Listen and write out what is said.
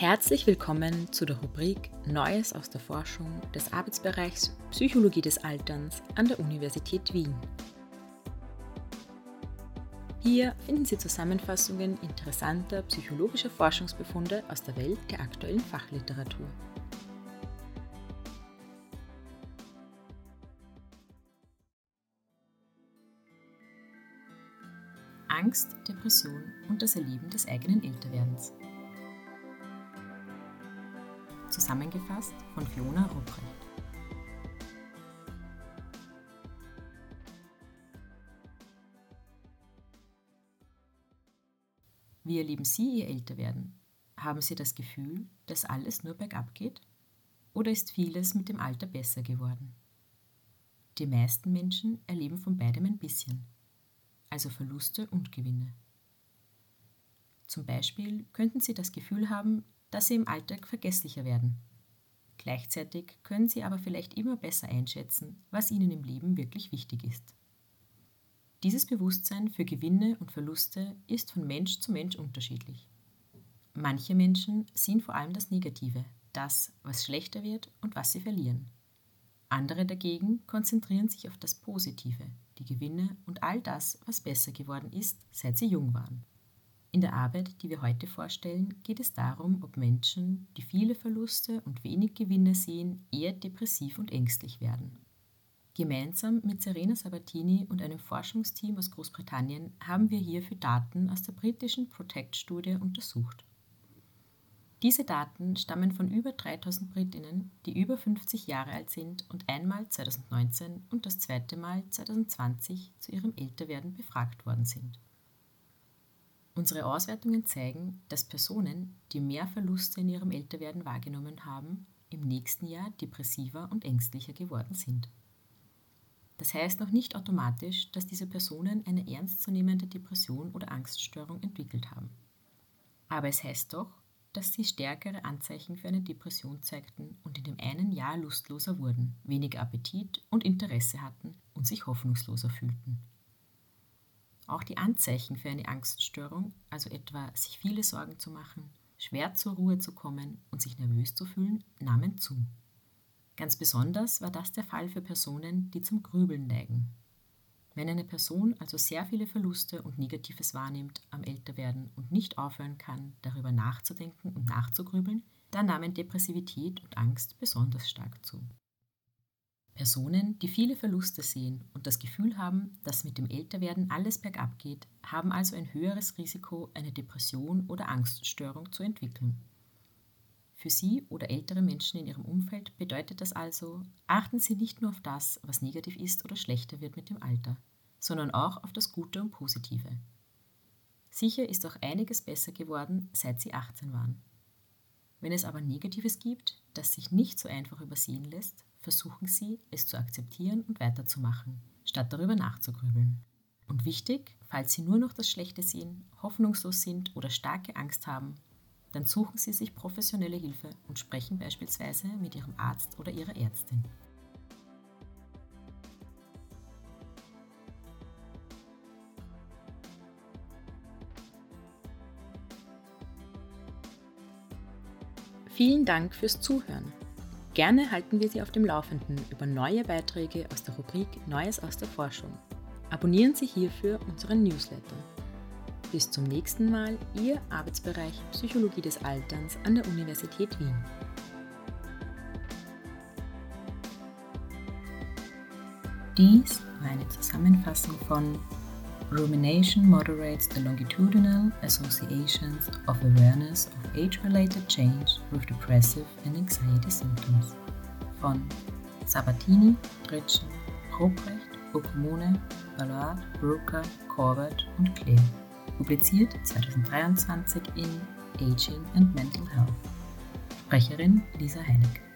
Herzlich willkommen zu der Rubrik Neues aus der Forschung des Arbeitsbereichs Psychologie des Alterns an der Universität Wien. Hier finden Sie Zusammenfassungen interessanter psychologischer Forschungsbefunde aus der Welt der aktuellen Fachliteratur. Angst, Depression und das Erleben des eigenen Älterwerdens zusammengefasst von Fiona Rupprecht. Wie erleben Sie Ihr Älterwerden? Haben Sie das Gefühl, dass alles nur bergab geht? Oder ist vieles mit dem Alter besser geworden? Die meisten Menschen erleben von beidem ein bisschen, also Verluste und Gewinne. Zum Beispiel könnten Sie das Gefühl haben, dass sie im Alltag vergesslicher werden. Gleichzeitig können sie aber vielleicht immer besser einschätzen, was ihnen im Leben wirklich wichtig ist. Dieses Bewusstsein für Gewinne und Verluste ist von Mensch zu Mensch unterschiedlich. Manche Menschen sehen vor allem das Negative, das, was schlechter wird und was sie verlieren. Andere dagegen konzentrieren sich auf das Positive, die Gewinne und all das, was besser geworden ist, seit sie jung waren. In der Arbeit, die wir heute vorstellen, geht es darum, ob Menschen, die viele Verluste und wenig Gewinne sehen, eher depressiv und ängstlich werden. Gemeinsam mit Serena Sabatini und einem Forschungsteam aus Großbritannien haben wir hierfür Daten aus der britischen Protect-Studie untersucht. Diese Daten stammen von über 3000 Britinnen, die über 50 Jahre alt sind und einmal 2019 und das zweite Mal 2020 zu ihrem Älterwerden befragt worden sind. Unsere Auswertungen zeigen, dass Personen, die mehr Verluste in ihrem Älterwerden wahrgenommen haben, im nächsten Jahr depressiver und ängstlicher geworden sind. Das heißt noch nicht automatisch, dass diese Personen eine ernstzunehmende Depression oder Angststörung entwickelt haben. Aber es heißt doch, dass sie stärkere Anzeichen für eine Depression zeigten und in dem einen Jahr lustloser wurden, weniger Appetit und Interesse hatten und sich hoffnungsloser fühlten. Auch die Anzeichen für eine Angststörung, also etwa sich viele Sorgen zu machen, schwer zur Ruhe zu kommen und sich nervös zu fühlen, nahmen zu. Ganz besonders war das der Fall für Personen, die zum Grübeln neigen. Wenn eine Person also sehr viele Verluste und Negatives wahrnimmt am Älterwerden und nicht aufhören kann, darüber nachzudenken und nachzugrübeln, dann nahmen Depressivität und Angst besonders stark zu. Personen, die viele Verluste sehen und das Gefühl haben, dass mit dem Älterwerden alles bergab geht, haben also ein höheres Risiko, eine Depression oder Angststörung zu entwickeln. Für Sie oder ältere Menschen in Ihrem Umfeld bedeutet das also, achten Sie nicht nur auf das, was negativ ist oder schlechter wird mit dem Alter, sondern auch auf das Gute und Positive. Sicher ist auch einiges besser geworden, seit Sie 18 waren. Wenn es aber Negatives gibt, das sich nicht so einfach übersehen lässt, versuchen Sie, es zu akzeptieren und weiterzumachen, statt darüber nachzugrübeln. Und wichtig, falls Sie nur noch das Schlechte sehen, hoffnungslos sind oder starke Angst haben, dann suchen Sie sich professionelle Hilfe und sprechen beispielsweise mit Ihrem Arzt oder Ihrer Ärztin. Vielen Dank fürs Zuhören. Gerne halten wir Sie auf dem Laufenden über neue Beiträge aus der Rubrik Neues aus der Forschung. Abonnieren Sie hierfür unseren Newsletter. Bis zum nächsten Mal, Ihr Arbeitsbereich Psychologie des Alterns an der Universität Wien. Dies war eine Zusammenfassung von Rumination moderates the longitudinal associations of awareness of age-related change with depressive and anxiety symptoms von Sabatini, Dritschen, Ruprecht, Okumone, Ballard, Brooker, Corbett und Clay. Publiziert 2023 in Aging and Mental Health. Sprecherin Lisa Heineck.